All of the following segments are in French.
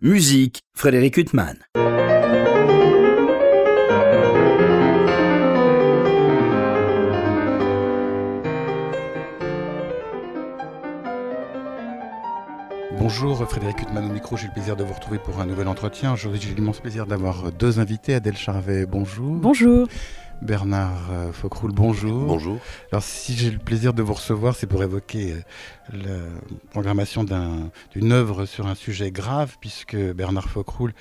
Musique, Frédéric Huttman. Bonjour Frédéric Huttman au micro, j'ai le plaisir de vous retrouver pour un nouvel entretien. Aujourd'hui j'ai l'immense plaisir d'avoir deux invités. Adèle Charvet, bonjour. Bonjour. Bernard euh, Faucroul, bonjour. Bonjour. Alors si j'ai le plaisir de vous recevoir, c'est pour évoquer euh, la programmation d'une œuvre sur un sujet grave, puisque Bernard Faucroul,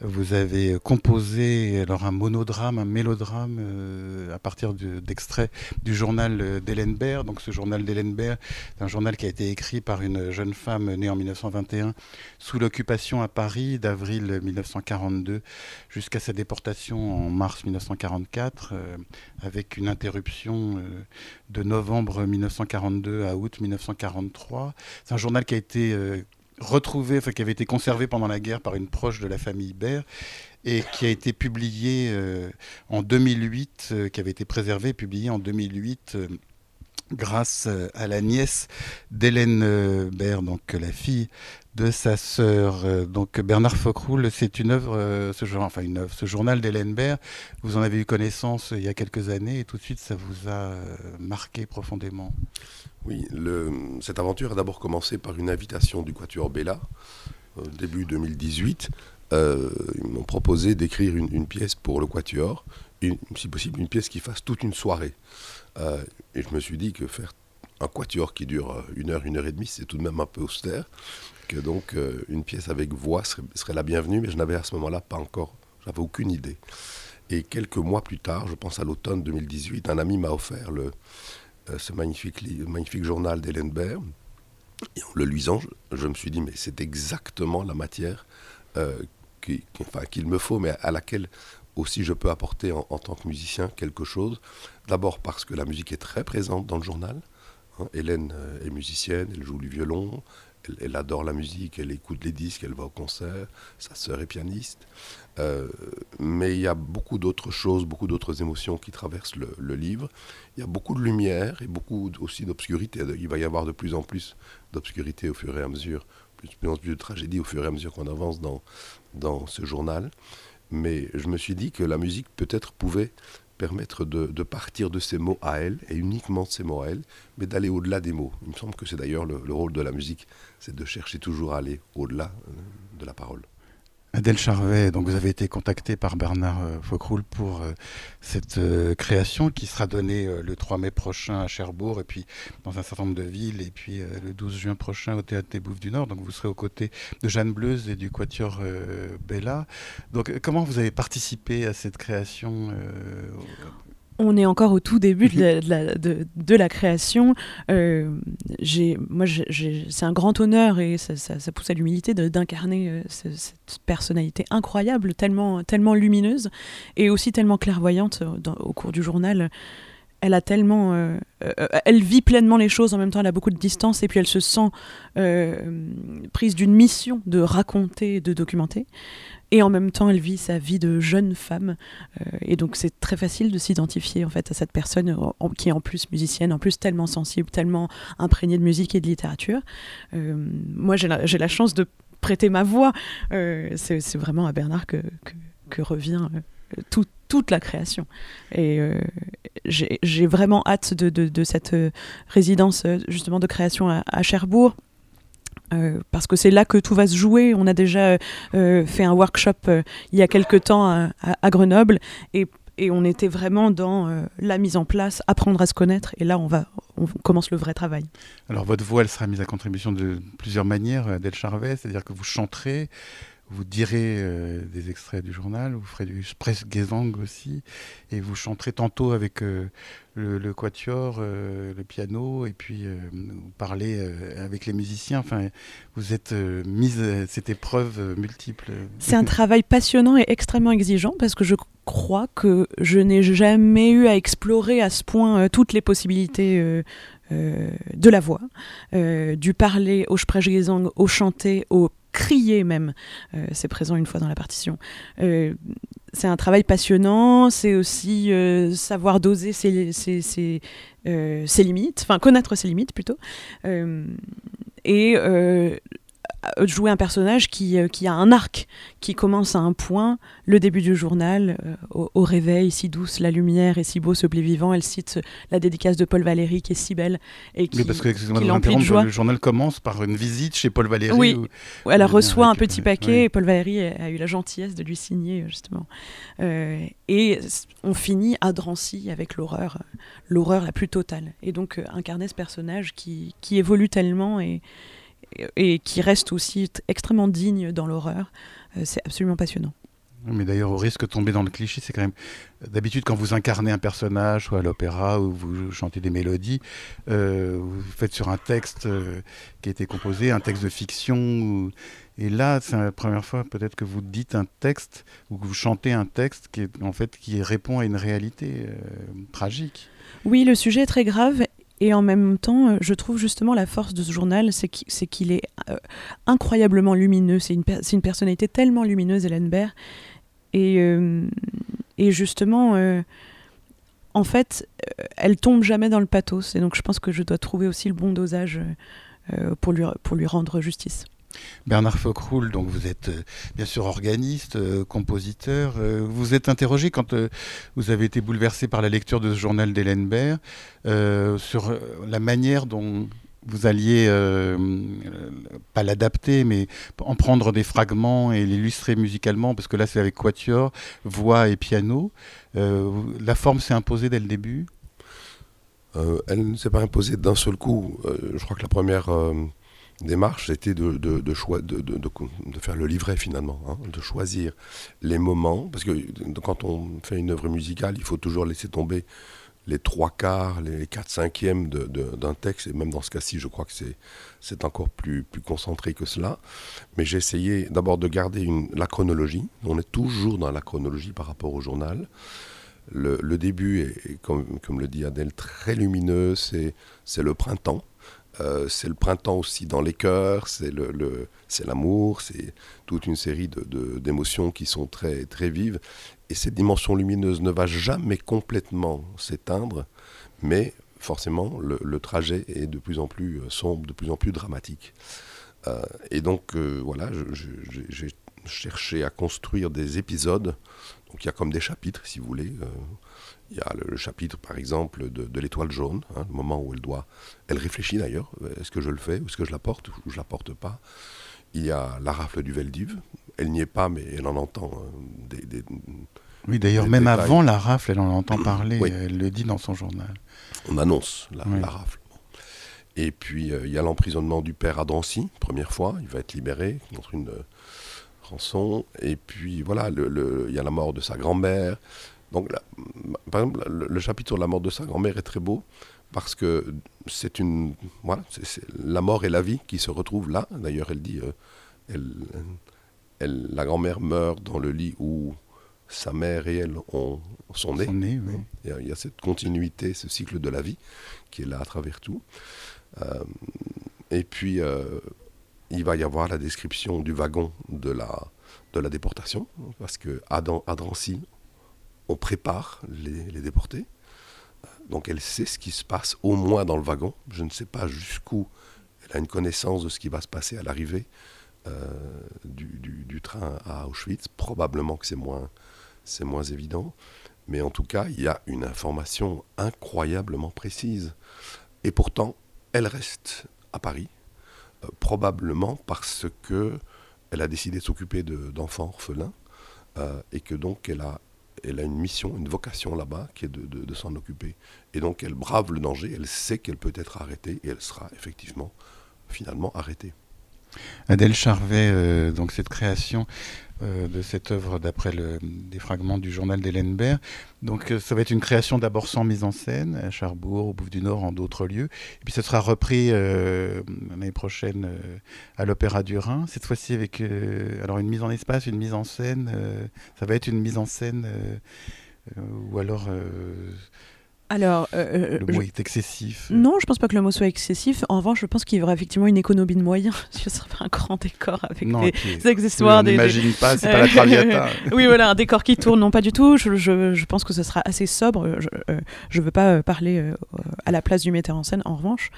vous avez composé alors un monodrame, un mélodrame euh, à partir d'extraits du journal d'Hélène Baird. Donc ce journal d'Hélène Baird, c'est un journal qui a été écrit par une jeune femme née en 1921 sous l'occupation à Paris d'avril 1942 jusqu'à sa déportation en mars 1944, euh, avec une interruption euh, de novembre 1942 à août 1943. C'est un journal qui a été euh, retrouvé, qui avait été conservé pendant la guerre par une proche de la famille Baird et qui a été publié euh, en 2008, euh, qui avait été préservé et publié en 2008 grâce à la nièce d'Hélène Baird, donc la fille de sa sœur. Donc Bernard Faucroul, c'est une œuvre, ce, enfin une œuvre, ce journal d'Hélène Baird, vous en avez eu connaissance il y a quelques années et tout de suite ça vous a marqué profondément. Oui, cette aventure a d'abord commencé par une invitation du Quatuor Bella, au début 2018. Euh, ils m'ont proposé d'écrire une, pièce pour le Quatuor, si possible une pièce qui fasse toute une soirée. Euh, et je me suis dit que faire un Quatuor qui dure une heure, une heure et demie, c'est tout de même un peu austère, que donc euh, une pièce avec voix serait, serait la bienvenue, mais je n'avais à ce moment-là pas encore, j'avais aucune idée. Et quelques mois plus tard, je pense à l'automne 2018, un ami m'a offert le, euh, ce magnifique, journal d'Hélène Baird. Et en le lisant, je, me suis dit, mais c'est exactement la matière euh, qu'il me faut, mais à laquelle aussi je peux apporter en, tant que musicien quelque chose. D'abord parce que la musique est très présente dans le journal. Hein. Hélène euh, est musicienne, elle joue du violon, elle, adore la musique, elle écoute les disques, elle va au concert, sa sœur est pianiste. Euh, mais il y a beaucoup d'autres choses, beaucoup d'autres émotions qui traversent le, livre. Il y a beaucoup de lumière et beaucoup aussi d'obscurité. Il va y avoir de plus en plus d'obscurité au fur et à mesure, plus, plus plus de tragédie au fur et à mesure qu'on avance dans, dans ce journal. Mais je me suis dit que la musique peut-être pouvait permettre de, partir de ces mots à elle, et uniquement de ces mots à elle, mais d'aller au-delà des mots. Il me semble que c'est d'ailleurs le, rôle de la musique, c'est de chercher toujours à aller au-delà euh, de la parole. Adèle Charvet, donc vous avez été contactée par Bernard euh, Faucroul pour euh, cette création qui sera donnée le 3 mai prochain à Cherbourg et puis dans un certain nombre de villes et puis le 12 juin prochain au Théâtre des Bouffes du Nord. Donc vous serez aux côtés de Jeanne Bleuze et du Quatuor Bella. Donc comment vous avez participé à cette création on est encore au tout début de la, création. Euh, moi, c'est un grand honneur et ça, pousse à l'humilité d'incarner euh, cette personnalité incroyable, tellement, tellement lumineuse et aussi tellement clairvoyante au cours du journal. Elle a tellement, elle vit pleinement les choses en même temps. Elle a beaucoup de distance et puis elle se sent prise d'une mission de raconter, de documenter et en même temps elle vit sa vie de jeune femme euh, et donc c'est très facile de s'identifier en fait à cette personne qui est en plus musicienne en plus tellement sensible tellement imprégnée de musique et de littérature euh, moi j'ai la, chance de prêter ma voix euh, c'est vraiment à Bernard que, revient toute la création. Et j'ai vraiment hâte de, cette résidence justement de création à Cherbourg. Euh, parce que c'est là que tout va se jouer. On a déjà euh, fait un workshop euh, il y a quelque temps à, Grenoble et, et, on était vraiment dans la mise en place, apprendre à se connaître. Et là, on, va, on commence le vrai travail. Alors, votre voix, elle sera mise à contribution de plusieurs manières, Adèle Charvet, c'est-à-dire que vous chanterez, vous direz des extraits du journal, vous ferez du presse gazang aussi, et vous chanterez tantôt avec le, quatuor, euh, le piano, et puis euh, vous parlez euh, avec les musiciens. Enfin, vous êtes mise à cette épreuve multiple. C'est un travail passionnant et extrêmement exigeant parce que je crois que je n'ai jamais eu à explorer à ce point toutes les possibilités de la voix, du parler au sprechgesang, au chanter, au crier même. Euh, c'est présent une fois dans la partition. Euh, c'est un travail passionnant, c'est aussi euh, savoir doser ses, ses, limites, enfin connaître ses limites plutôt. et jouer un personnage qui, euh, qui a un arc, qui commence à un point, le début du journal, euh, au, réveil, si douce la lumière et si beau ce blé vivant. Elle cite la dédicace de Paul Valéry qui est si belle et qui, parce que, de joie. Le journal commence par une visite chez Paul Valéry. Oui, elle reçoit un petit paquet et Paul Valéry a, eu la gentillesse de lui signer justement. et on finit à Drancy avec l'horreur, l'horreur la plus totale. Et donc incarner ce personnage qui, qui évolue tellement et et qui reste aussi extrêmement digne dans l'horreur. Euh, c'est absolument passionnant. Mais d'ailleurs, au risque de tomber dans le cliché, c'est quand même. D'habitude, quand vous incarnez un personnage, soit à l'opéra, ou vous chantez des mélodies, euh, vous faites sur un texte euh, qui a été composé, un texte de fiction. Et là, c'est la première fois peut-être que vous dites un texte, ou que vous chantez un texte qui, est, en fait, qui répond à une réalité tragique. Oui, le sujet est très grave et en même temps, euh, je trouve justement la force de ce journal, c'est qu'il est, euh, incroyablement lumineux. C'est une, personnalité tellement lumineuse, Hélène Baird. Et, euh, justement, en fait, elle tombe jamais dans le pathos. Et donc, je pense que je dois trouver aussi le bon dosage pour lui rendre justice. Bernard Fockroul, donc vous êtes euh, bien sûr organiste, euh, compositeur. Euh, vous êtes interrogé quand vous avez été bouleversé par la lecture de ce journal d'Hélène Baird sur la manière dont vous alliez pas l'adapter, mais en prendre des fragments et l'illustrer musicalement, parce que là c'est avec quatuor, voix et piano. la forme s'est imposée dès le début? elle ne s'est pas imposée d'un seul coup. je crois que la première démarche, c'était de, de, de, de, faire le livret finalement, hein, de choisir les moments, parce que quand on fait une œuvre musicale, il faut toujours laisser tomber les trois quarts, les quatre cinquièmes d'un texte, et même dans ce cas-ci, je crois que c'est encore plus, plus concentré que cela. Mais j'ai essayé d'abord de garder une, la chronologie, on est toujours dans la chronologie par rapport au journal. Le, le début est, comme, comme le dit Adèle, très lumineux, c'est le printemps euh, c'est le printemps aussi dans les cœurs, c'est le, l'amour, c'est toute une série de, d'émotions qui sont très, très vives. Et cette dimension lumineuse ne va jamais complètement s'éteindre, mais forcément, le, trajet est de plus en plus euh, sombre, de plus en plus dramatique. Euh, et donc, voilà, j'ai cherché à construire des épisodes. Donc, il y a comme des chapitres, si vous voulez. Il y a le, chapitre, par exemple, de, l'étoile jaune, hein, le moment où elle doit. Elle réfléchit d'ailleurs est-ce que je le fais, ou est-ce que je la porte, ou je la porte pas. Il y a la rafle du Veldiv. Elle n'y est pas, mais elle en entend hein, des, Oui, d'ailleurs, même avant la rafle, elle en entend parler. Elle le dit dans son journal. On annonce la, rafle. Et puis, euh, il y a l'emprisonnement du père à Drancy, première fois. Il va être libéré contre une euh, rançon. Et puis, voilà, il y a la mort de sa grand-mère. Donc, par exemple, le, chapitre sur la mort de sa grand-mère est très beau parce que c'est une. Voilà, c'est la mort et la vie qui se retrouvent là. D'ailleurs, elle dit. Euh, elle, elle, la grand-mère meurt dans le lit où sa mère et elle ont, sont nés. il, y a, cette continuité, ce cycle de la vie qui est là à travers tout. Euh, et puis, euh, il va y avoir la description du wagon de la, de la déportation, parce que à Drancy, on prépare les, déportés. Donc elle sait ce qui se passe au moins dans le wagon. Je ne sais pas jusqu'où elle a une connaissance de ce qui va se passer à l'arrivée euh, du, train à Auschwitz. Probablement que c'est moins, moins évident. Mais en tout cas, il y a une information incroyablement précise. Et pourtant, elle reste à Paris, euh, probablement parce que elle a décidé de s'occuper d'enfants orphelins euh, et que donc elle a elle a une mission, une vocation là-bas qui est de, s'en occuper. Et donc elle brave le danger, elle sait qu'elle peut être arrêtée et elle sera effectivement finalement arrêtée. Adèle Charvet, euh, donc cette création euh, de cette œuvre d'après des fragments du journal d'Hélène Baird. Donc euh, ça va être une création d'abord sans mise en scène à Charbourg, au Bouffe du Nord, en d'autres lieux. Et puis ça sera repris l'année prochaine à l'Opéra du Rhin. Cette fois-ci avec alors une mise en espace, une mise en scène. ça va être une mise en scène ou alors Alors, euh, le mot est excessif. Non, je pense pas que le mot soit excessif. En revanche, je pense qu'il y aurait effectivement une économie de moyens. Ce serait un grand décor avec Non, des, des accessoires. On des- n'imagine pas, c'est pas Euh, la Traviata. oui, voilà, un décor qui tourne, non pas du tout. Je, je- je pense que ce sera assez sobre. Je ne veux pas euh, parler euh, à la place du metteur en scène. En revanche,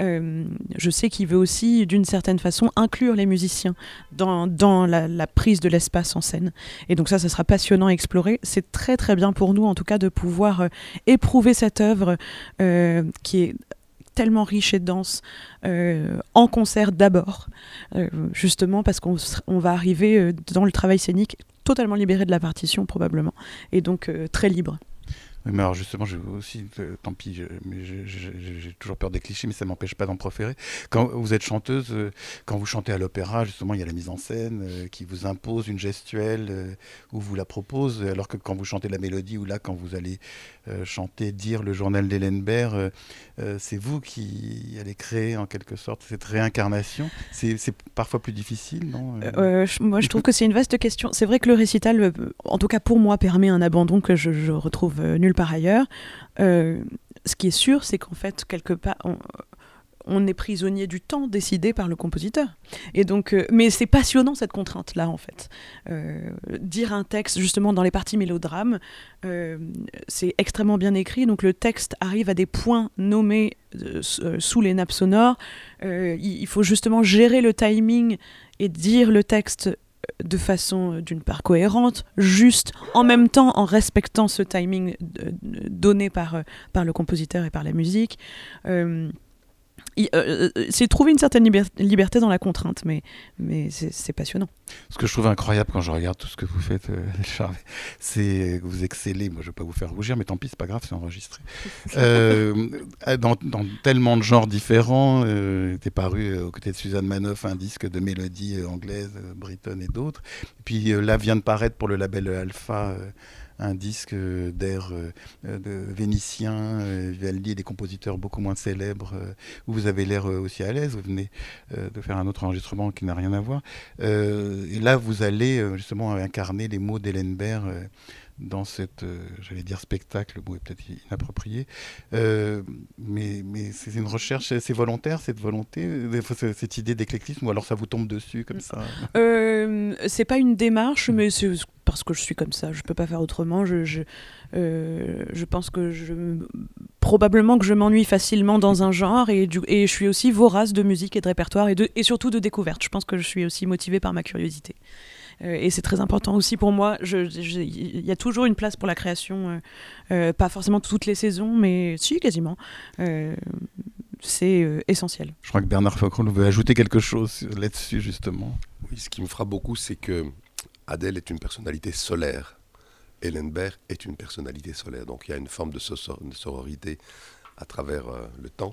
euh, je sais qu'il veut aussi, d'une certaine façon, inclure les musiciens dans, dans la, la prise de l'espace en scène. Et donc ça, ça sera passionnant à explorer. C'est très très bien pour nous, en tout cas, de pouvoir euh, cette œuvre euh, qui est tellement riche et dense euh, en concert d'abord, euh, justement parce qu'on va arriver dans le travail scénique totalement libéré de la partition probablement, et donc très libre. Mais alors justement, je aussi, euh, tant pis, j'ai toujours peur des clichés, mais ça m'empêche pas d'en proférer. Quand vous êtes chanteuse, euh, quand vous chantez à l'opéra, justement, il y a la mise en scène euh, qui vous impose une gestuelle ou vous la propose, alors que quand vous chantez la mélodie ou là, quand vous allez chanter, dire le journal d'Hélène Baird, c'est vous qui allez créer en quelque sorte cette réincarnation. C'est parfois plus difficile, non moi, je trouve que c'est une vaste question. C'est vrai que le récital, en tout cas pour moi, permet un abandon que je, je retrouve euh, nulle part ailleurs. Euh, ce qui est sûr, c'est qu'en fait, quelque part, on, est prisonnier du temps décidé par le compositeur. Et donc, euh, mais c'est passionnant cette contrainte-là, en fait. Euh, dire un texte, justement, dans les parties mélodrames, c'est extrêmement bien écrit. Donc, le texte arrive à des points nommés sous les nappes sonores. Il, faut justement gérer le timing et dire le texte de façon, euh, d'une part, cohérente, juste, en même temps en respectant ce timing euh, donné par, euh, par le compositeur et par la musique. Euh, euh, c'est trouver une certaine liber- liberté dans la contrainte, mais, mais c'est passionnant. Ce que je trouve incroyable quand je regarde tout ce que vous faites, euh, Charles, c'est que vous excellez. Moi, je ne vais pas vous faire rougir, mais tant pis, c'est pas grave, c'est enregistré. Euh, dans, dans tellement de genres différents, t'es paru aux côtés de Suzanne Manoff un disque de mélodie euh, anglaise, euh, bretonne et d'autres. Puis là vient de paraître pour le label Alpha. Un disque euh, d'air euh, euh, vénitien, Vivaldi des compositeurs beaucoup moins célèbres, où vous avez l'air aussi à l'aise. Vous venez de faire un autre enregistrement qui n'a rien à voir. Et là, vous allez justement incarner les mots d'Hélène Baird dans cette, euh, j'allais dire spectacle, le mot est peut-être inapproprié, Euh, mais, c'est une recherche, c'est- volontaire cette volonté, cette idée d'éclectisme, ou alors ça vous tombe dessus comme ça? Euh, c'est pas une démarche, mais c'est parce que je suis comme ça. Je peux pas faire autrement. Je, je, euh, pense que je, probablement que je m'ennuie facilement dans un genre et, je suis aussi vorace de musique et de répertoire et, et surtout de découverte. Je pense que je suis aussi motivée par ma curiosité. Euh, et c'est très important aussi pour moi. Je- je- Il y a toujours une place pour la création, euh, euh, pas forcément toutes les saisons, mais si, quasiment. Euh, c'est euh, essentiel. Je crois que Bernard Faucon veut ajouter quelque chose là-dessus justement? Oui, ce qui me frappe beaucoup, c'est que Adèle est une personnalité solaire. Hélène Baird est une personnalité solaire. Donc il y a une forme de, so- de sororité à travers euh, le temps.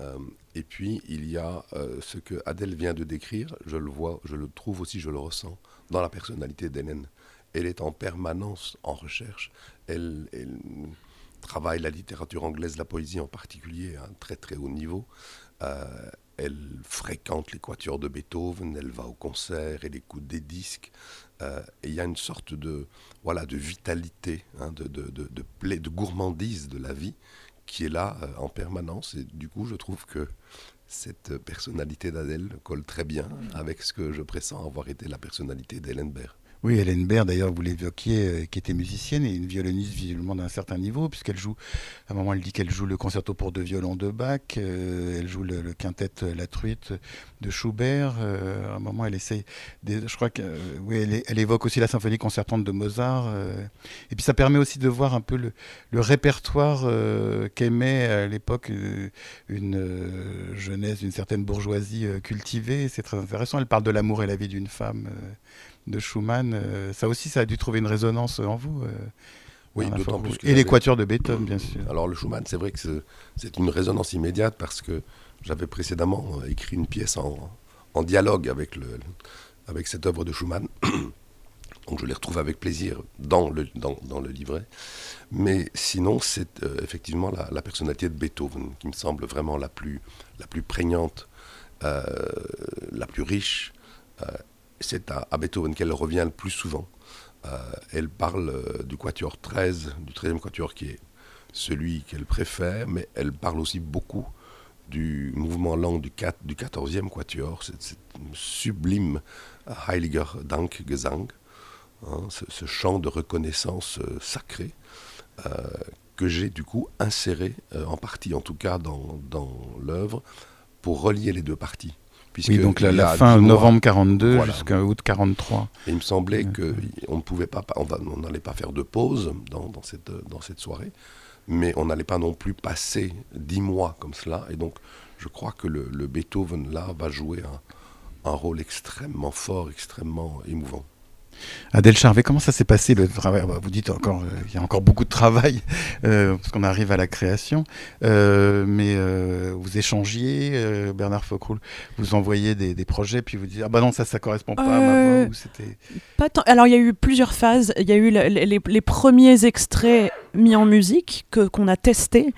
Euh, et puis il y a euh, ce que Adèle vient de décrire, je le vois, je le trouve aussi, je le ressens dans la personnalité d'Hélène. Elle est en permanence en recherche. Elle, travaille la littérature anglaise, la poésie en particulier, à un très très haut niveau. Euh, elle fréquente les quatuors de Beethoven, elle va au concert, elle écoute des disques. Euh, et il y a une sorte de, voilà, de vitalité, hein, de, de, de, de gourmandise de la vie qui est là euh, en permanence. Et du coup, je trouve que cette personnalité d'Adèle colle très bien avec ce que je pressens avoir été la personnalité d'Hélène Baird. Oui, Hélène Baird, d'ailleurs, vous l'évoquiez, euh, qui était musicienne et une violoniste visiblement d'un certain niveau, puisqu'elle joue, à un moment, elle dit qu'elle joue le concerto pour deux violons de Bach, euh, elle joue le, le quintet euh, La Truite de Schubert, à un moment, elle essaye, des- je crois que, oui, elle, évoque aussi la symphonie concertante de Mozart, et puis ça permet aussi de voir un peu le, le répertoire qu'aimait à l'époque une jeunesse d'une certaine bourgeoisie cultivée, c'est très intéressant, elle parle de l'amour et la vie d'une femme. De Schumann, euh, ça aussi, ça a dû trouver une résonance en vous. euh, Oui, d'autant plus que Et l'équateur de Beethoven, bien sûr. Alors le Schumann, c'est vrai que c'est- une résonance immédiate parce que j'avais précédemment euh, écrit une pièce en, en dialogue avec, le, avec cette œuvre de Schumann. Donc je les retrouve avec plaisir dans le, dans, dans le livret. Mais sinon, c'est euh, effectivement la, la personnalité de Beethoven qui me semble vraiment la plus, la plus prégnante, euh, la plus riche. Euh, c'est à, Beethoven qu'elle revient le plus souvent. Euh, elle parle euh, du quatuor 13, du 13e quatuor qui est celui qu'elle préfère, mais elle parle aussi beaucoup du mouvement lent du, 4, du 14e quatuor, cette, sublime Heiliger Dankgesang, hein, ce, chant de reconnaissance euh, sacré euh, que j'ai du coup inséré, en partie en tout cas, dans l'œuvre, pour relier les deux parties. Oui, donc la, fin novembre 42 jusqu'à août 43. il me semblait qu'on ne pouvait pas, on n'allait pas faire de pause dans, dans, cette, dans cette soirée, mais on n'allait pas non plus passer dix mois comme cela. Et donc, je crois que le, Beethoven là va jouer un rôle extrêmement fort, extrêmement émouvant. Adèle Charvet, comment ça s'est passé le travail? Vous dites encore, euh, il y a encore beaucoup de travail euh, parce qu'on arrive à la création, euh, mais vous échangiez, Bernard Faucroul, vous envoyez des, projets, puis vous dites ah bah non ça ça correspond pas à ma voix. c'était pas tant. Alors il y a eu plusieurs phases. Il y a eu les, premiers extraits mis en musique que qu'on a testés,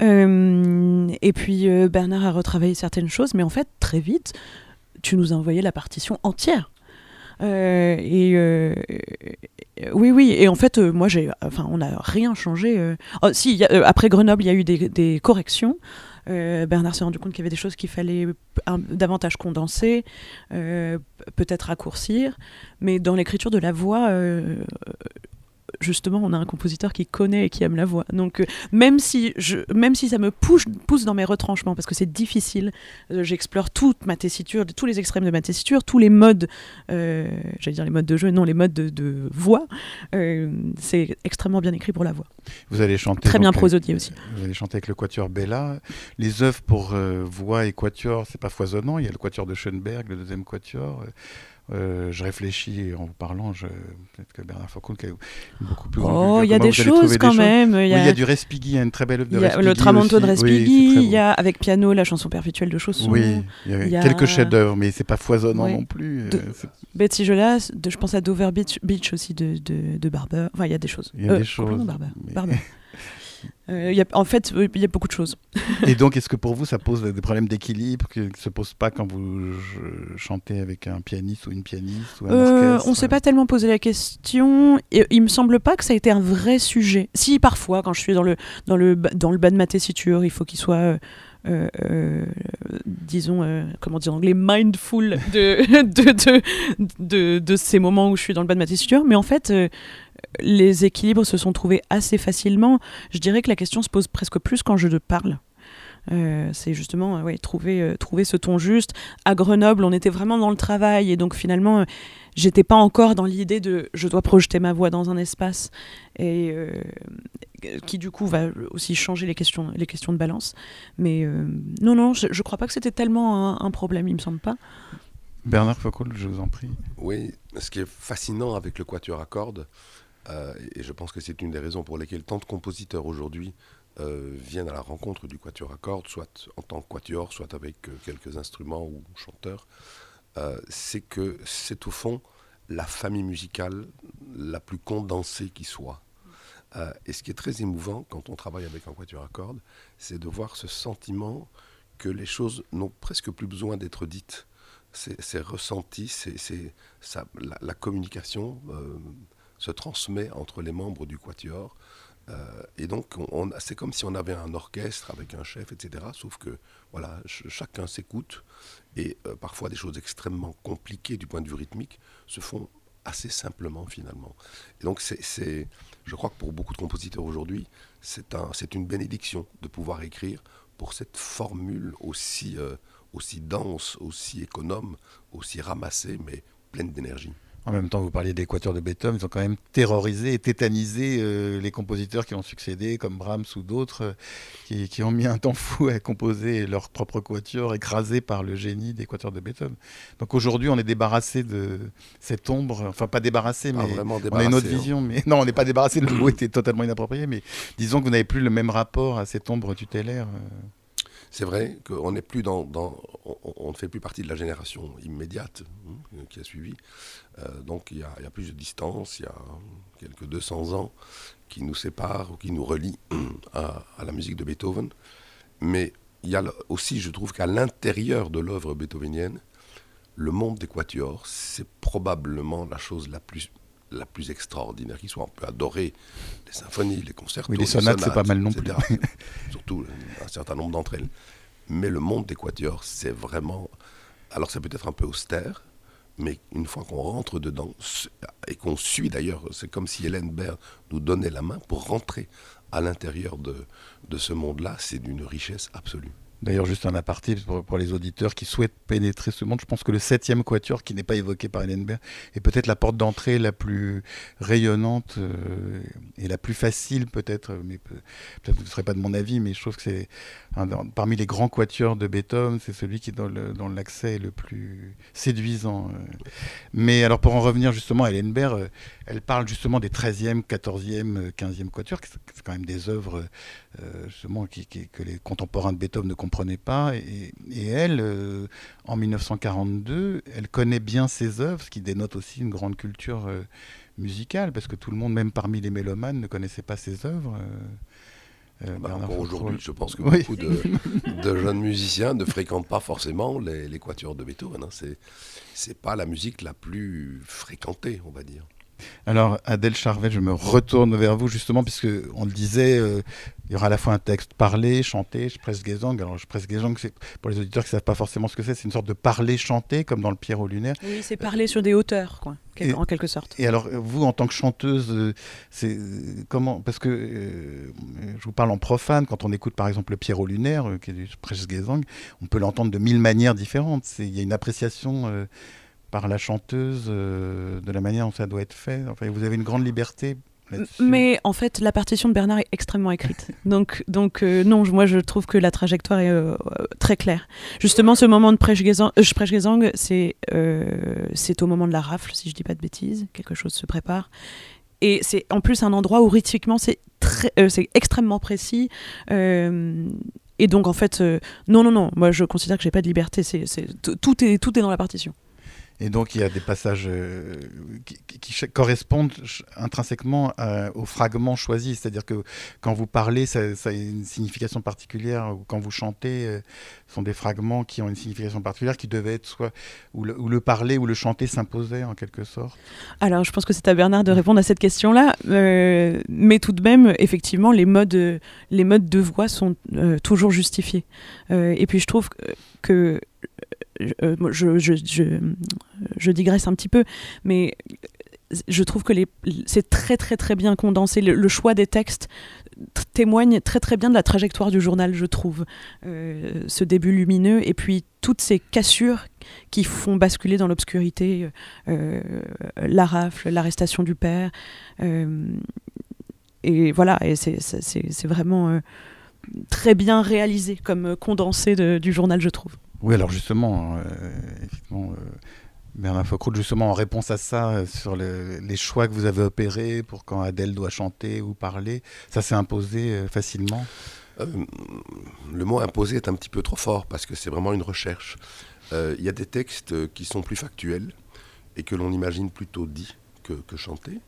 et puis Bernard a retravaillé certaines choses, mais en fait très vite, tu nous as envoyé la partition entière. Euh, et euh, oui, oui. Et en fait, euh, moi, j'ai, enfin, on n'a rien changé. Oh, si, après Grenoble, il y a eu des, corrections. Bernard s'est rendu compte qu'il y avait des choses qu'il fallait davantage condenser, peut-être raccourcir. Mais dans l'écriture de la voix, justement, on a un compositeur qui connaît et qui aime la voix. Donc, euh, même, si je, même si ça me pousse, pousse dans mes retranchements, parce que c'est difficile, euh, j'explore toute ma tessiture, tous les extrêmes de ma tessiture, tous les modes, euh, j'allais dire les modes de jeu, non, les modes de, voix. c'est extrêmement bien écrit pour la voix. Vous allez chanter. Très bien prosodier aussi. Vous allez chanter avec le Quatuor Bella. Les œuvres pour voix et Quatuor, c'est pas foisonnant. Il y a le Quatuor de Schoenberg, le deuxième Quatuor. Euh, je réfléchis en vous parlant, peut-être que Bernard Foucault qui a beaucoup plus Oh, il y a des choses quand même. Il y, a... du Respighi, il y a une très belle œuvre de Respighi. Le Tramonto de Respighi, il y a avec piano la chanson perpétuelle de Chausson. Oui, il y a, quelques chefs-d'œuvre, mais c'est pas foisonnant non plus. De... Euh, Betsy Jolas, de, je pense à Dover Beach, Beach aussi de, de, de Barber. Enfin, il y a des choses. Il y a des euh, choses. Barber. Barber. Euh, y a, en fait, il y a beaucoup de choses. Et donc, est-ce que pour vous, ça pose des problèmes d'équilibre qui ne se posent pas quand vous chantez avec un pianiste ou une pianiste ou un euh, On ne s'est pas tellement posé la question. Et, il me semble pas que ça a été un vrai sujet. Si, parfois, quand je suis dans le, dans le, dans le bas de ma tessiture, il faut qu'il soit... Euh, euh, disons, comment dire en anglais, mindful de de, de, de, de, ces moments où je suis dans le bas de ma tessiture. Mais en fait, les équilibres se sont trouvés assez facilement. Je dirais que la question se pose presque plus quand je parle. Euh, c'est justement ouais, trouver, euh, trouver ce ton juste. À Grenoble, on était vraiment dans le travail et donc finalement, euh, j'étais pas encore dans l'idée de je dois projeter ma voix dans un espace et qui du coup va aussi changer les questions, les questions de balance. Mais non, non, je, je crois pas que c'était tellement un, problème, il me semble pas. Bernard Foucault, je vous en prie. Oui, ce qui est fascinant avec le quatuor à cordes, euh, et je pense que c'est une des raisons pour lesquelles tant de compositeurs aujourd'hui euh, viennent à la rencontre du quatuor à cordes, soit en tant que quatuor, soit avec euh, quelques instruments ou chanteurs. c'est que c'est au fond la famille musicale la plus condensée qui soit. et ce qui est très émouvant quand on travaille avec un quatuor à cordes, c'est de voir ce sentiment que les choses n'ont presque plus besoin d'être dites. C'est ressenti, c'est la, la, communication se transmet entre les membres du quatuor. Euh, et donc, on, c'est comme si on avait un orchestre avec un chef, etc. Sauf que, voilà, chacun s'écoute. Et euh, parfois, des choses extrêmement compliquées du point de vue rythmique se font assez simplement, finalement. Et donc, c'est, je crois que pour beaucoup de compositeurs aujourd'hui, c'est, un, c'est une bénédiction de pouvoir écrire pour cette formule aussi, euh, aussi dense, aussi économe, aussi ramassée, mais pleine d'énergie. En même temps, vous parliez d'Équateur de Beethoven, ils ont quand même terrorisé et tétanisé euh, les compositeurs qui ont succédé, comme Brahms ou d'autres, euh, qui, ont mis un temps fou à composer leur propre quatuor, écrasé par le génie d'Équateur de Beethoven. Donc aujourd'hui, on est débarrassé de cette ombre, enfin pas débarrassé, mais on a une autre vision. Mais non, on n'est pas débarrassé, le mot était totalement inapproprié, mais disons que vous n'avez plus le même rapport à cette ombre tutélaire. Euh. C'est vrai qu'on on, ne fait plus partie de la génération immédiate hein, qui a suivi. Euh, donc il y, a, plus de distance, il y a quelques 200 ans qui nous séparent ou qui nous relient à, la musique de Beethoven. Mais il y a aussi, je trouve qu'à l'intérieur de l'œuvre beethovenienne, le monde des quatuors, c'est probablement la chose la plus, la plus extraordinaire qui soit. On peut adorer les symphonies, les concerts. Oui, les sonates, c'est pas mal non plus. Surtout un certain nombre d'entre elles. Mais le monde des quatuors, c'est vraiment. Alors, ça peut être un peu austère, mais une fois qu'on rentre dedans, et qu'on suit d'ailleurs, c'est comme si Hélène Baird nous donnait la main pour rentrer à l'intérieur de, de ce monde-là, c'est d'une richesse absolue. D'ailleurs, juste un aparté pour, les auditeurs qui souhaitent pénétrer ce monde. Je pense que le septième quatuor, qui n'est pas évoqué par Baird, est peut-être la porte d'entrée la plus rayonnante euh, et la plus facile, peut-être. Mais peut-être vous ne serez pas de mon avis, mais je trouve que c'est parmi les grands quatuors de Beethoven, c'est celui qui, dans l'accès, est le plus séduisant. Euh. Mais alors, pour en revenir justement à Baird, euh, elle parle justement des 13e, 14e, 15e quatuors, qui sont quand même des œuvres justement que les contemporains de Beethoven ne comprenait pas. Et, elle, euh, en 1942, elle connaît bien ses œuvres, ce qui dénote aussi une grande culture euh, musicale, parce que tout le monde, même parmi les mélomanes, ne connaissait pas ses œuvres. Euh, bah, aujourd'hui, je pense que beaucoup de, jeunes musiciens ne fréquentent pas forcément les, les quatuors de Beethoven. Hein. C'est, c'est pas la musique la plus fréquentée, on va dire. Alors, Adèle Charvet, je me retourne vers vous justement, puisque on le disait, euh, il y aura à la fois un texte parlé, chanté, Sprechgesang. Alors, Sprechgesang, c'est pour les auditeurs qui ne savent pas forcément ce que c'est, c'est une sorte de parler chanté, comme dans le Pierrot lunaire. Oui, c'est parler sur des hauteurs, quoi, en quelque sorte. Et alors, vous, en tant que chanteuse, euh, c'est euh, comment Parce que je vous parle en profane, quand on écoute par exemple le Pierrot lunaire, qui est du Sprechgesang, on peut l'entendre de mille manières différentes. Il y a une appréciation par la chanteuse euh, de la manière dont ça doit être fait. Enfin, vous avez une grande liberté. Mais en fait, la partition de Bernard est extrêmement écrite. donc, donc euh, non, moi je trouve que la trajectoire est euh, très claire. Justement, ce moment de Sprechgesang, c'est c'est au moment de la rafle, si je dis pas de bêtises. Quelque chose se prépare. Et c'est en plus un endroit où rythmiquement c'est c'est extrêmement précis. et donc en fait, non, non, non, moi je considère que j'ai pas de liberté. C'est, tout, est, tout est dans la partition. Et donc il y a des passages euh, qui, correspondent intrinsèquement aux fragments choisis. C'est-à-dire que quand vous parlez, ça, a une signification particulière. Ou quand vous chantez, euh, ce sont des fragments qui ont une signification particulière qui devaient être soit où le, parler ou le chanter s'imposait en quelque sorte. Alors je pense que c'est à Bernard de répondre à cette question-là. Euh, mais tout de même, effectivement, les modes, les modes de voix sont toujours justifiés. et puis je trouve que euh, je, digresse un petit peu, mais je trouve que c'est très très très bien condensé. Le, choix des textes témoigne très très bien de la trajectoire du journal, je trouve. Euh, ce début lumineux et puis toutes ces cassures qui font basculer dans l'obscurité euh, la rafle, l'arrestation du père. et voilà, c'est vraiment très bien réalisé comme condensé du journal, je trouve. Oui, alors justement, euh, effectivement, euh, Bernard Faucroute, justement, en réponse à ça, euh, sur les choix que vous avez opérés pour quand Adèle doit chanter ou parler, ça s'est imposé facilement? Le mot imposé est un petit peu trop fort parce que c'est vraiment une recherche. Il y a des textes qui sont plus factuels et que l'on imagine plutôt dit que, que chanté.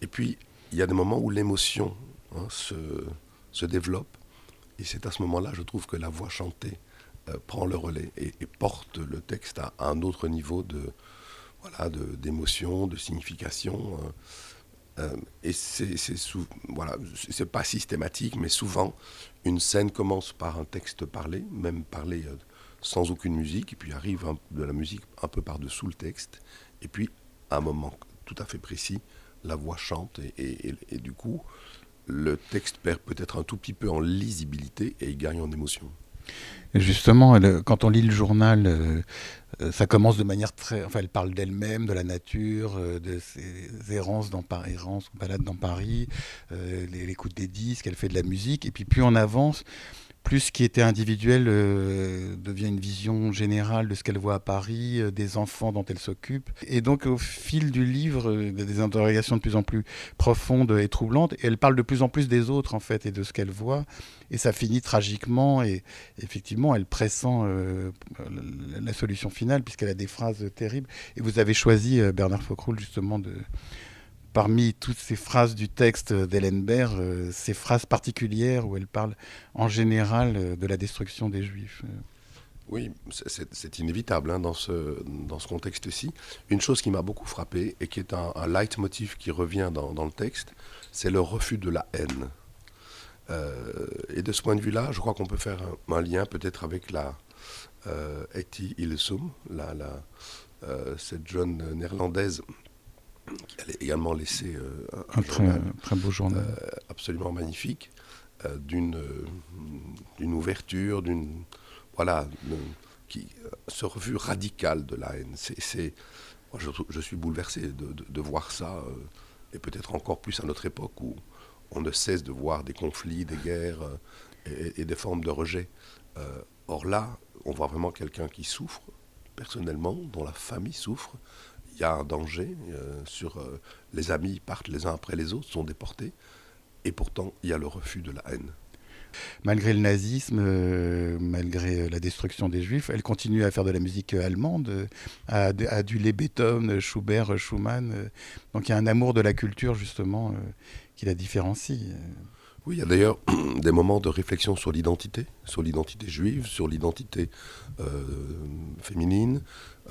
Et puis, il y a des moments où l'émotion hein, se, se développe. Et c'est à ce moment-là, je trouve que la voix chantée euh, prend le relais et, porte le texte à, un autre niveau de voilà d'émotion, de, signification. Euh, euh, et c'est voilà, c'est pas systématique, mais souvent une scène commence par un texte parlé, même parlé sans aucune musique, et puis arrive de la musique un peu par-dessous le texte, et puis à un moment tout à fait précis, la voix chante, et, et du coup, le texte perd peut-être un tout petit peu en lisibilité et il gagne en émotion. Justement, quand on lit le journal, euh, euh, ça commence de manière très. Enfin, elle parle d'elle-même, de la nature, euh, de ses errances dans Paris, errances, balades dans Paris, l'écoute des disques, elle fait de la musique. Et puis, plus on avance, plus ce qui était individuel euh, devient une vision générale de ce qu'elle voit à Paris, euh, des enfants dont elle s'occupe. Et donc au fil du livre, euh, des interrogations de plus en plus profondes et troublantes, et elle parle de plus en plus des autres en fait et de ce qu'elle voit. Et ça finit tragiquement et effectivement elle pressent la solution finale puisqu'elle a des phrases terribles. Et vous avez choisi, Bernard Faucroul, justement de parmi toutes ces phrases du texte Baird, euh, ces phrases particulières où elle parle en général euh, de la destruction des Juifs. Oui, c'est inévitable hein, dans, ce, dans ce contexte-ci. Une chose qui m'a beaucoup frappé et qui est un, leitmotiv qui revient dans, le texte, c'est le refus de la haine. Euh, et de ce point de vue-là, je crois qu'on peut faire un, lien peut-être avec la euh, Eti Ilsum, cette jeune néerlandaise qui a également laissé euh, un, un, très, très, beau journal absolument magnifique, d'une ouverture, d'une voilà, qui, ce refus radical de la haine. C'est, je, je, suis bouleversé de, de, de voir ça, et peut-être encore plus à notre époque où on ne cesse de voir des conflits, des guerres euh, et, et, des formes de rejet. Euh, or là, on voit vraiment quelqu'un qui souffre personnellement, dont la famille souffre. Il y a un danger euh, sur euh, les amis partent les uns après les autres, sont déportés, et pourtant il y a le refus de la haine. Malgré le nazisme, euh, malgré la destruction des juifs, elle continue à faire de la musique allemande, à, à aduler Beethoven, Schubert, Schumann. donc il y a un amour de la culture justement qui la différencie. Oui, il y a d'ailleurs des moments de réflexion sur l'identité, sur l'identité juive, sur l'identité féminine.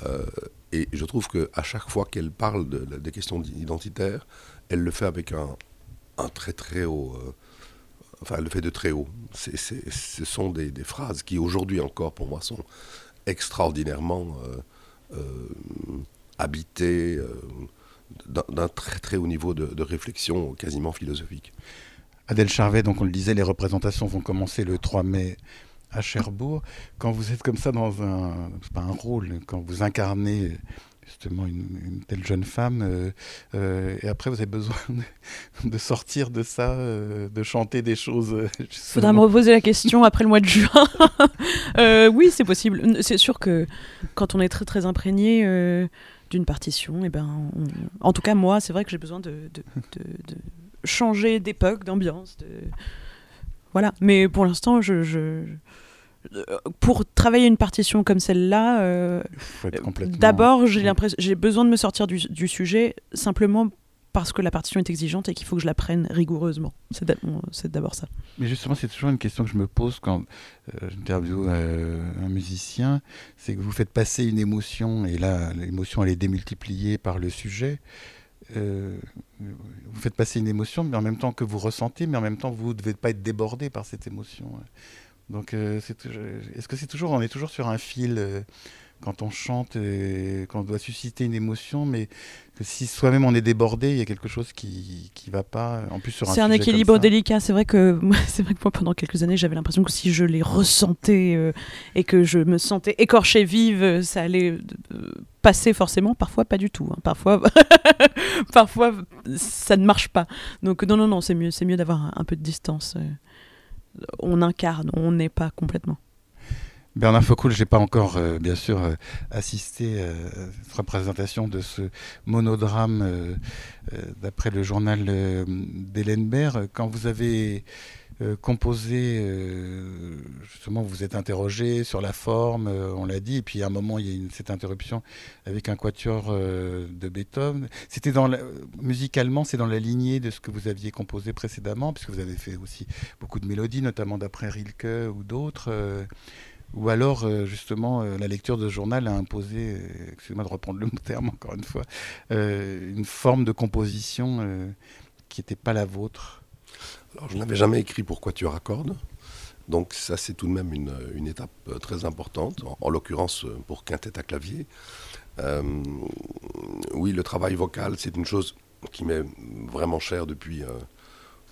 Euh, et je trouve qu'à chaque fois qu'elle parle de, de, des questions identitaires, elle le fait avec un, un très très haut... Euh, enfin, elle le fait de très haut. Ce sont des, phrases qui aujourd'hui encore pour moi sont extraordinairement habitées d'un très très haut niveau de, de réflexion quasiment philosophique. Adèle Charvet, donc on le disait, les représentations vont commencer le 3 mai à Cherbourg. Quand vous êtes comme ça dans un, pas un rôle, quand vous incarnez justement une, telle jeune femme, euh, euh, et après vous avez besoin de, sortir de ça, euh, de chanter des choses. Il faudra me reposer la question après le mois de juin. Oui, c'est possible. C'est sûr que quand on est très très imprégné d'une partition, et eh ben, en tout cas moi, c'est vrai que j'ai besoin de, changer d'époque, d'ambiance. De... Voilà. Mais pour l'instant, je, pour travailler une partition comme celle-là, euh, complètement... d'abord, j'ai l'impression, j'ai besoin de me sortir du, du, sujet simplement parce que la partition est exigeante et qu'il faut que je la prenne rigoureusement. C'est d'abord ça. Mais justement, c'est toujours une question que je me pose quand euh, j'interviewe euh, un musicien, c'est que vous faites passer une émotion et là, l'émotion elle est démultipliée par le sujet. Euh, vous faites passer une émotion, mais en même temps que vous ressentez, mais en même temps vous ne devez pas être débordé par cette émotion. Donc, euh, est-ce que c'est toujours, on est toujours sur un fil euh, quand on chante, et quand on doit susciter une émotion, mais que si soi-même on est débordé, il y a quelque chose qui qui va pas. En plus sur un. C'est un équilibre délicat. C'est vrai que c'est vrai que moi pendant quelques années j'avais l'impression que si je les ressentais euh, et que je me sentais écorchée vive, ça allait euh, passer forcément. Parfois pas du tout. Hein. Parfois parfois ça ne marche pas. Donc non non non c'est mieux c'est mieux d'avoir un, un, peu de distance. Euh, on incarne, on n'est pas complètement. Bernard Faucoul, j'ai pas encore, euh, bien sûr, euh, assisté euh, à cette représentation de ce monodrame euh, d'après le journal euh, d'Hélène Baird. Quand vous avez euh, composé, justement, vous êtes interrogé sur la forme, on l'a dit, et puis à un moment, il y a une, cette interruption avec un quatuor de Beethoven. C'était dans musicalement, c'est dans la lignée de ce que vous aviez composé précédemment, puisque vous avez fait aussi beaucoup de mélodies, notamment d'après Rilke ou d'autres. Ou alors, euh, justement, euh, la lecture de journal a imposé, euh, excusez-moi de reprendre le terme encore une fois, euh, une forme de composition euh, qui n'était pas la vôtre Alors, je n'avais jamais écrit Pourquoi tu raccordes. Donc, ça, c'est tout de même une, une étape très importante, en, en l'occurrence pour quintette à clavier. Euh, oui, le travail vocal, c'est une chose qui m'est vraiment chère depuis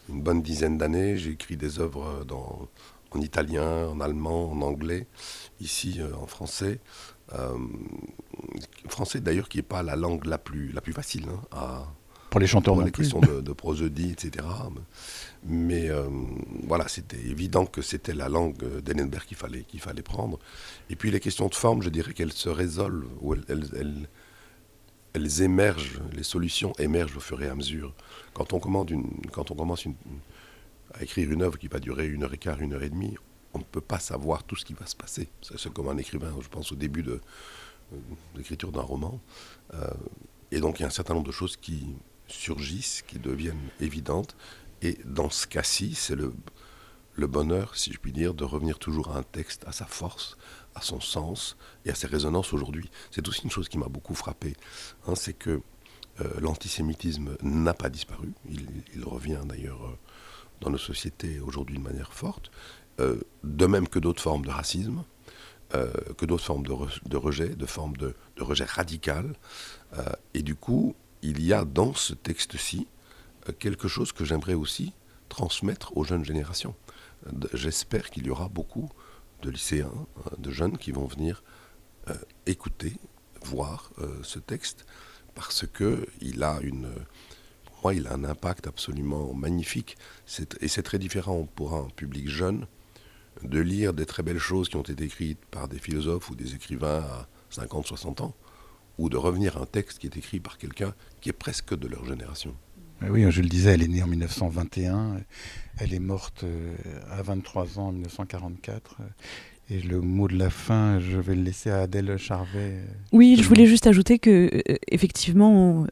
une bonne dizaine d'années. J'ai écrit des œuvres dans en italien, en allemand, en anglais, ici euh, en français. Euh, français d'ailleurs qui n'est pas la langue la plus, la plus facile hein, à, pour les chanteurs pour les questions de, de prosodie, etc. Mais euh, voilà, c'était évident que c'était la langue d'Ellenberg qu'il fallait, qu'il fallait prendre. Et puis les questions de forme, je dirais qu'elles se résolvent, ou elles, elles, elles, émergent, les solutions émergent au fur et à mesure. Quand on, commande une, quand on commence à écrire une œuvre qui va durer une heure et quart, une heure et demie, on ne peut pas savoir tout ce qui va se passer. C'est comme un écrivain, je pense, au début de euh, l'écriture d'un roman. Euh, et donc, il y a un certain nombre de choses qui surgissent, qui deviennent évidentes. Et dans ce cas-ci, c'est le, bonheur, si je puis dire, de revenir toujours à un texte, à sa force, à son sens et à ses résonances aujourd'hui. C'est aussi une chose qui m'a beaucoup frappé, hein, c'est que euh, l'antisémitisme n'a pas disparu, il, revient d'ailleurs euh, dans nos sociétés aujourd'hui de manière forte, euh, de même que d'autres formes de racisme, que d'autres formes de, rejet, de formes de rejet radical. et du coup, il y a dans ce texte-ci quelque chose que j'aimerais aussi transmettre aux jeunes générations. J'espère qu'il y aura beaucoup de lycéens, de jeunes qui vont venir écouter, voir ce texte parce que il a une, moi, il a un impact absolument magnifique. Et c'est très différent pour un public jeune de lire des très belles choses qui ont été écrites par des philosophes ou des écrivains à 50, 60 ans, ou de revenir à un texte qui est écrit par quelqu'un qui est presque de leur génération. Oui, je le disais, elle est née en 1921, elle est morte euh, à 23 ans en 1944. Et le mot de la fin, je vais le laisser à Adèle Charvet. Oui, je voulais juste ajouter que, euh, effectivement, euh,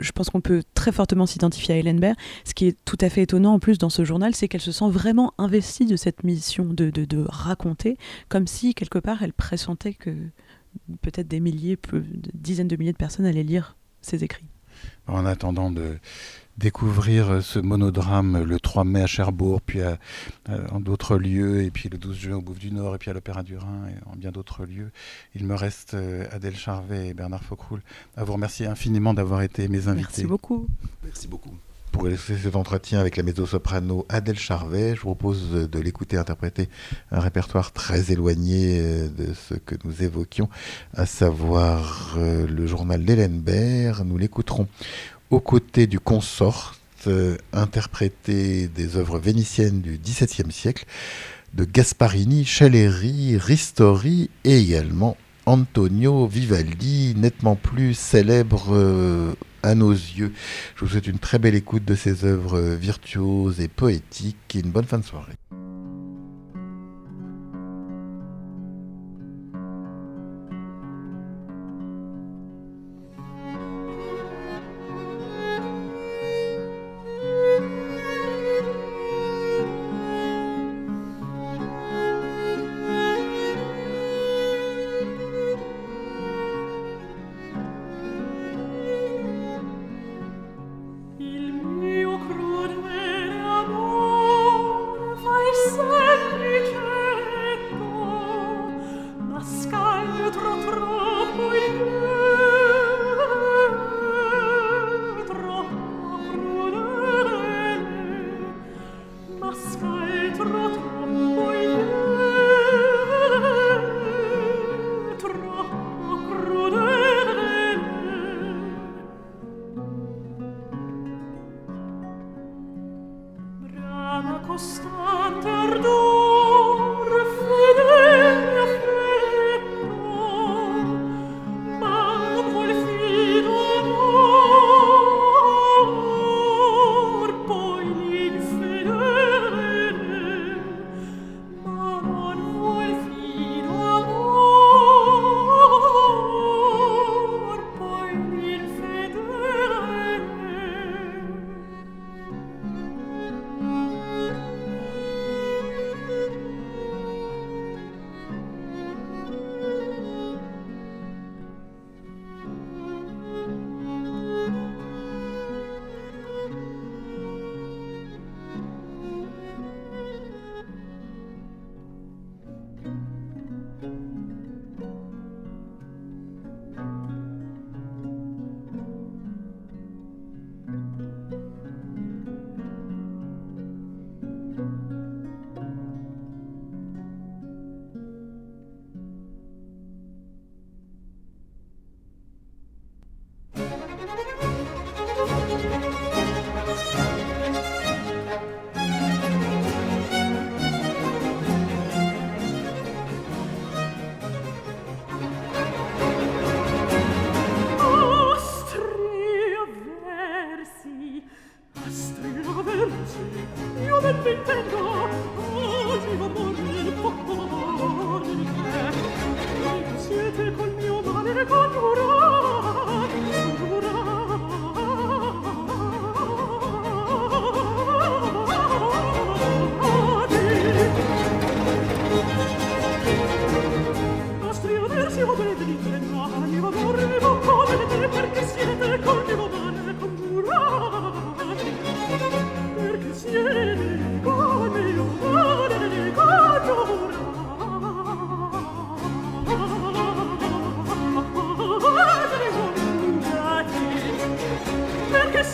je pense qu'on peut très fortement s'identifier à Hélène Baird. Ce qui est tout à fait étonnant en plus dans ce journal, c'est qu'elle se sent vraiment investie de cette mission de, de, de, raconter, comme si quelque part elle pressentait que peut-être des milliers, peu, dizaines de milliers de personnes allaient lire ses écrits. En attendant de, découvrir euh, ce monodrame le 3 mai à Cherbourg, puis à, en d'autres lieux, et puis le 12 juin au Bouffe du Nord, et puis à l'Opéra du Rhin, et en bien d'autres lieux. Il me reste euh, Adèle Charvet et Bernard Faucroul à vous remercier infiniment d'avoir été mes invités. Merci beaucoup. Merci beaucoup. Pour laisser cet entretien avec la mezzo-soprano Adèle Charvet, je vous propose de l'écouter interpréter un répertoire très éloigné euh, de ce que nous évoquions, à savoir le journal d'Hélène Baird. Nous l'écouterons aux côtés du consort, euh, interprété des œuvres vénitiennes du XVIIe siècle, de Gasparini, Chaleri, Ristori et également Antonio Vivaldi, nettement plus célèbre euh, à nos yeux. Je vous souhaite une très belle écoute de ces œuvres virtuoses et poétiques et une bonne fin de soirée.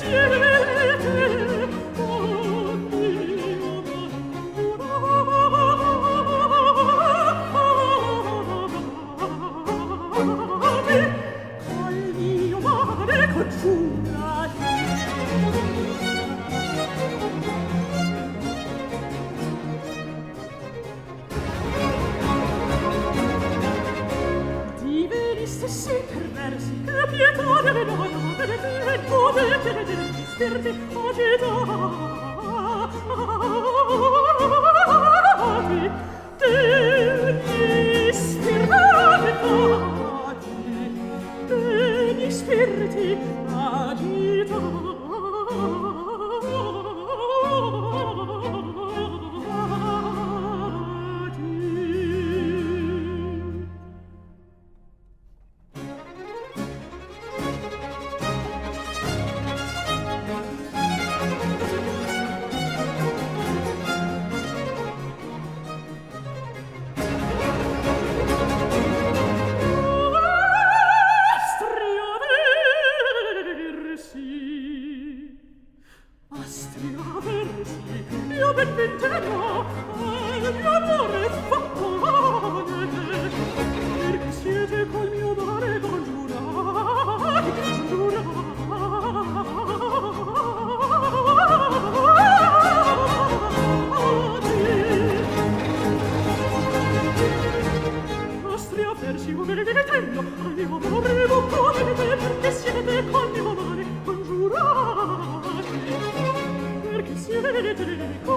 Yeah. Ah.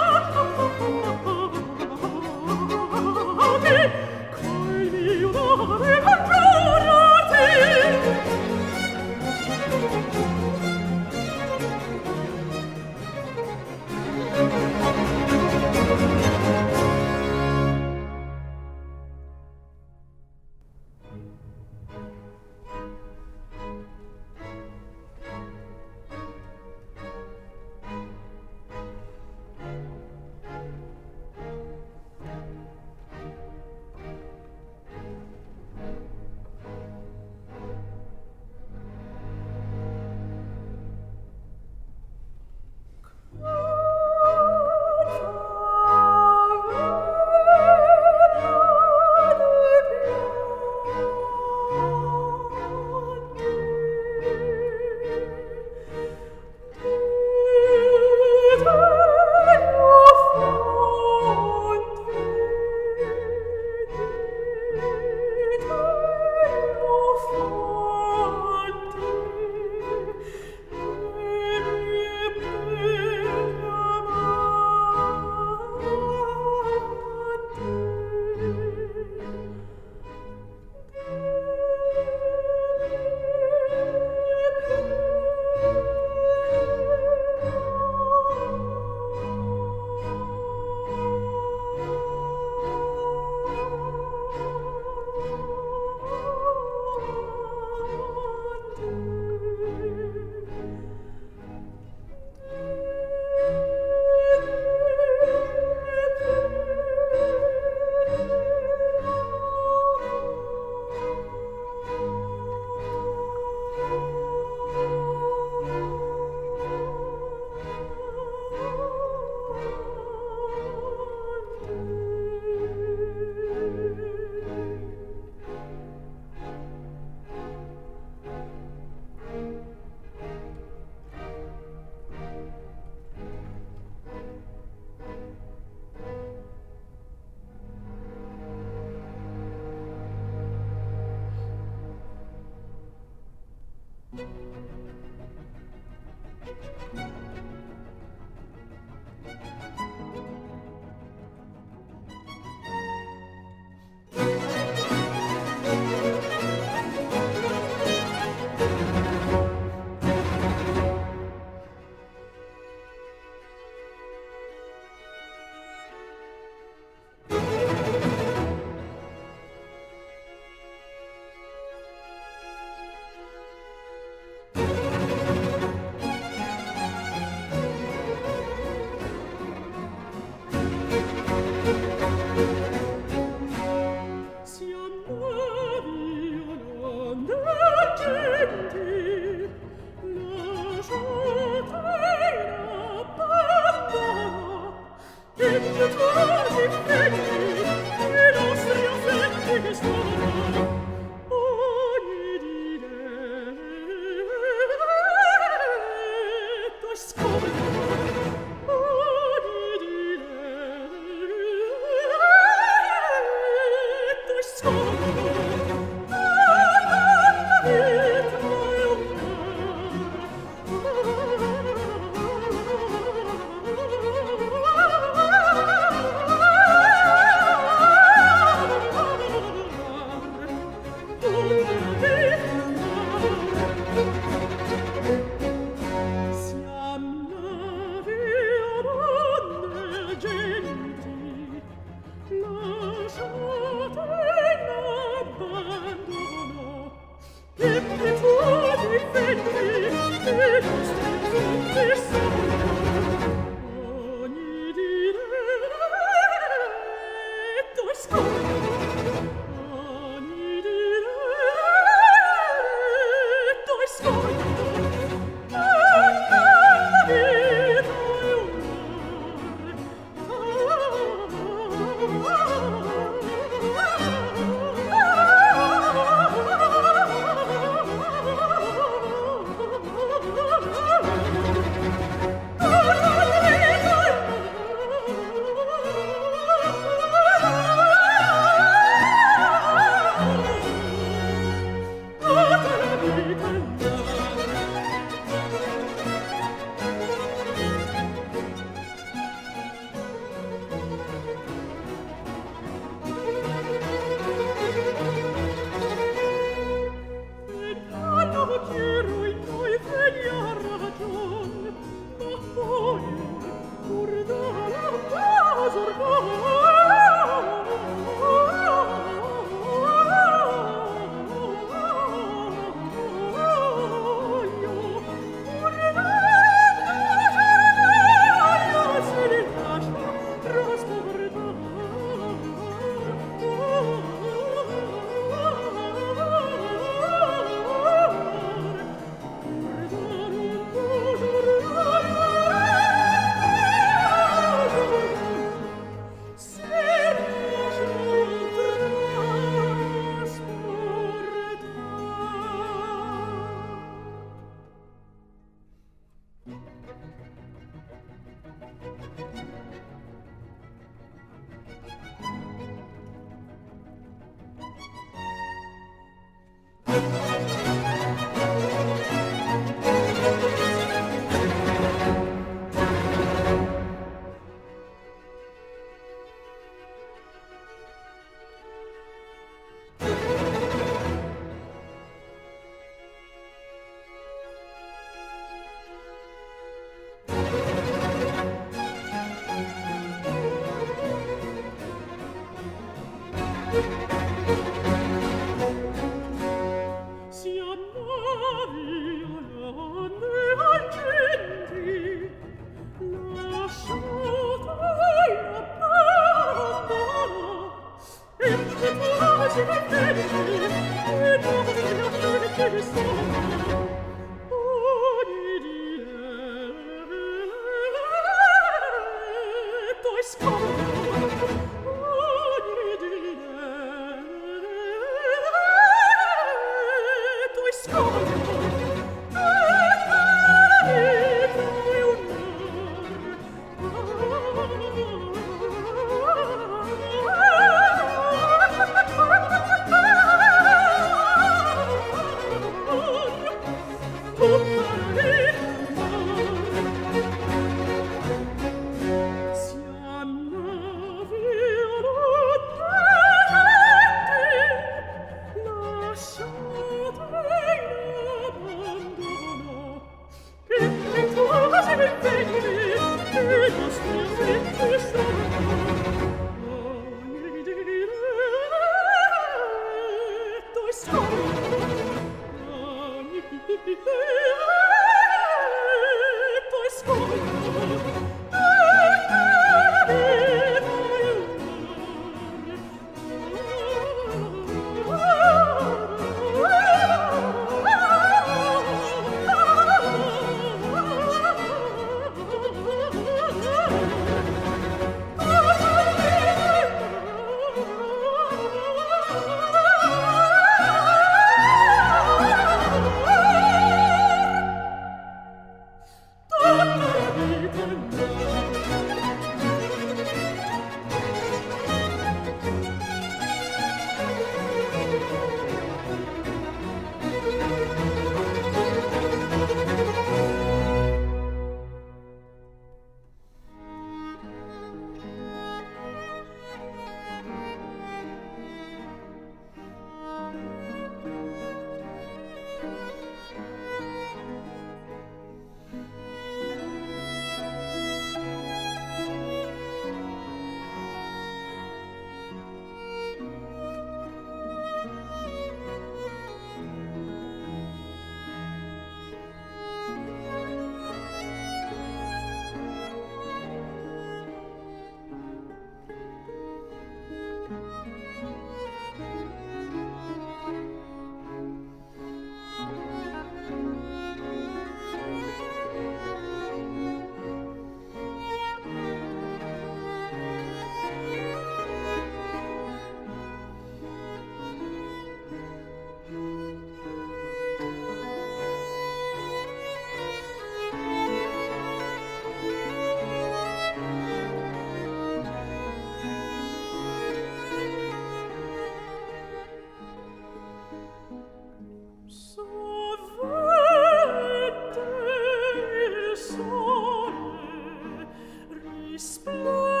splendid.